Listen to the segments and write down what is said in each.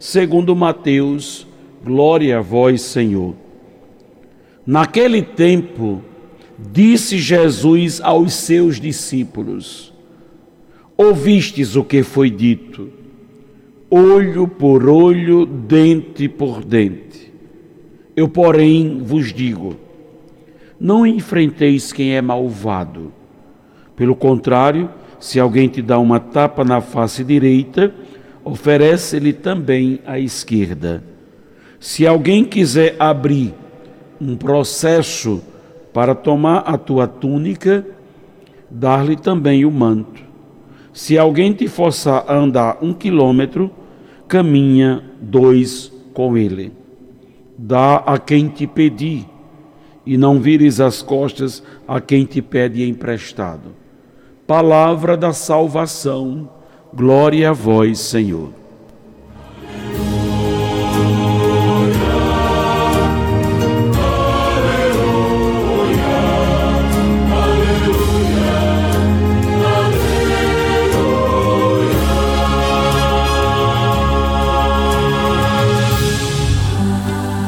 segundo Mateus. Glória a vós, Senhor. Naquele tempo, disse Jesus aos seus discípulos: Ouvistes o que foi dito, olho por olho, dente por dente. Eu, porém, vos digo: não enfrenteis quem é malvado. Pelo contrário, se alguém te dá uma tapa na face direita, oferece-lhe também a esquerda. Se alguém quiser abrir um processo para tomar a tua túnica, dar-lhe também o manto. Se alguém te forçar a andar um quilômetro, caminha dois com ele. Dá a quem te pedir e não vires as costas a quem te pede emprestado. Palavra da salvação, glória a vós, Senhor.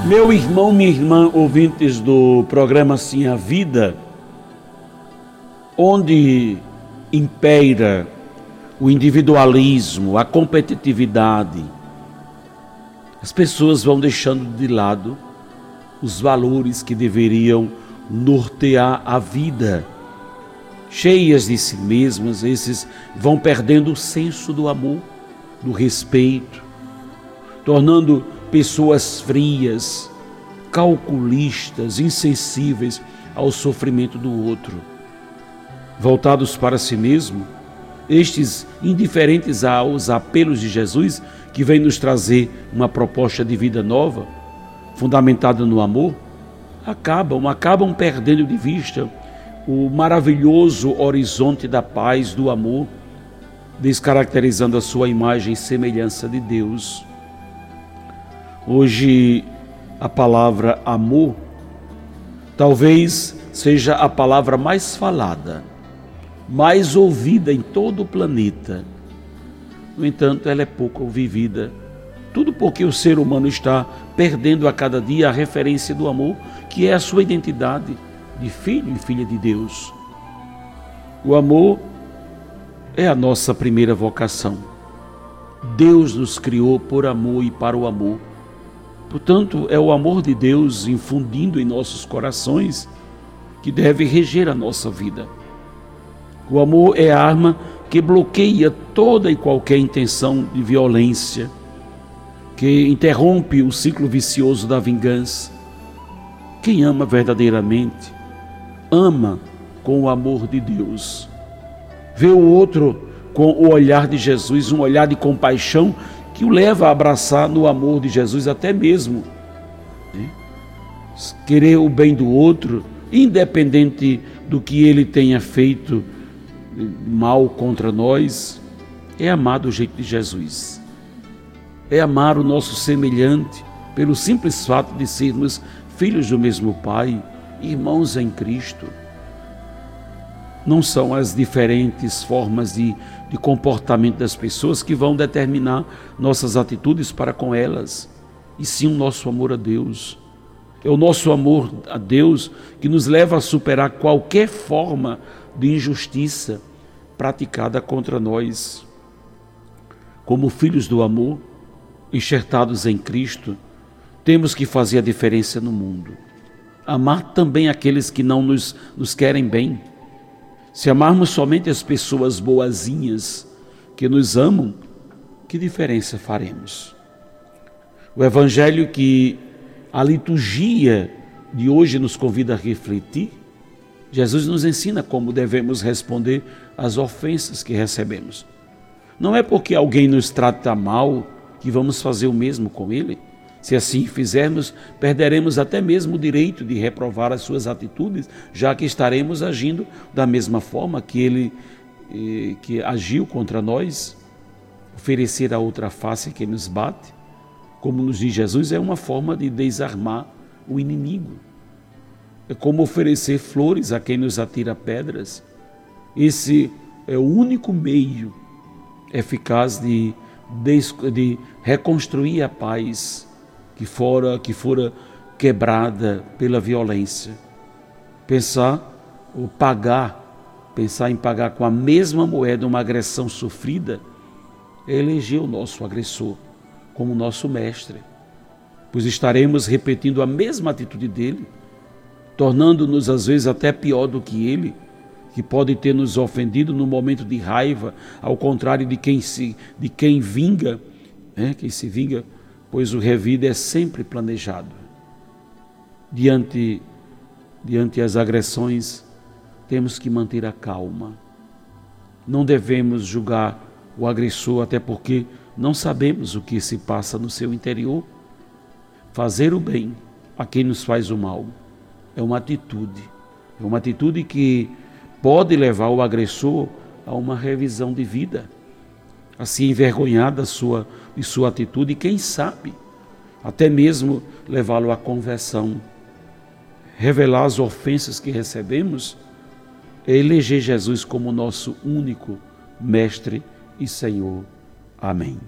Meu irmão, minha irmã, ouvintes do programa Sim a Vida, onde impera o individualismo, a competitividade, as pessoas vão deixando de lado os valores que deveriam nortear a vida. Cheias de si mesmas, esses vão perdendo o senso do amor, do respeito, tornando pessoas frias, calculistas, insensíveis ao sofrimento do outro. Voltados para si mesmo, estes indiferentes aos apelos de Jesus, que vem nos trazer uma proposta de vida nova, fundamentada no amor, acabam, acabam perdendo de vista o maravilhoso horizonte da paz, do amor, descaracterizando a sua imagem e semelhança de Deus. Hoje, a palavra amor talvez seja a palavra mais falada, mais ouvida em todo o planeta. No entanto, ela é pouco vivida. Tudo porque o ser humano está perdendo a cada dia a referência do amor, que é a sua identidade de filho e filha de Deus. O amor é a nossa primeira vocação. Deus nos criou por amor e para o amor. Portanto, é o amor de Deus infundindo em nossos corações que deve reger a nossa vida. O amor é a arma que bloqueia toda e qualquer intenção de violência, que interrompe o ciclo vicioso da vingança. Quem ama verdadeiramente, ama com o amor de Deus. Vê o outro com o olhar de Jesus, um olhar de compaixão que o leva a abraçar no amor de Jesus, até mesmo né? querer o bem do outro, independente do que ele tenha feito mal contra nós, é amar do jeito de Jesus. É amar o nosso semelhante pelo simples fato de sermos filhos do mesmo Pai, irmãos em Cristo. Não são as diferentes formas de de comportamento das pessoas que vão determinar nossas atitudes para com elas, e sim o nosso amor a Deus. É o nosso amor a Deus que nos leva a superar qualquer forma de injustiça praticada contra nós. Como filhos do amor, enxertados em Cristo, temos que fazer a diferença no mundo. Amar também aqueles que não nos, nos querem bem se amarmos somente as pessoas boazinhas que nos amam, que diferença faremos? O evangelho que a liturgia de hoje nos convida a refletir, Jesus nos ensina como devemos responder às ofensas que recebemos. Não é porque alguém nos trata mal que vamos fazer o mesmo com ele? Se assim fizermos, perderemos até mesmo o direito de reprovar as suas atitudes, já que estaremos agindo da mesma forma que ele eh, que agiu contra nós, oferecer a outra face que nos bate, como nos diz Jesus, é uma forma de desarmar o inimigo. É como oferecer flores a quem nos atira pedras. Esse é o único meio eficaz de, de reconstruir a paz que fora que fora quebrada pela violência. Pensar ou pagar, pensar em pagar com a mesma moeda uma agressão sofrida, é eleger o nosso agressor como nosso mestre, pois estaremos repetindo a mesma atitude dele, tornando-nos às vezes até pior do que ele, que pode ter nos ofendido no momento de raiva, ao contrário de quem se de quem vinga, né? quem se vinga pois o revide é sempre planejado. Diante, diante as agressões, temos que manter a calma. Não devemos julgar o agressor, até porque não sabemos o que se passa no seu interior. Fazer o bem a quem nos faz o mal é uma atitude, é uma atitude que pode levar o agressor a uma revisão de vida assim envergonhada sua, de sua atitude e quem sabe até mesmo levá-lo à conversão. Revelar as ofensas que recebemos é eleger Jesus como nosso único Mestre e Senhor. Amém.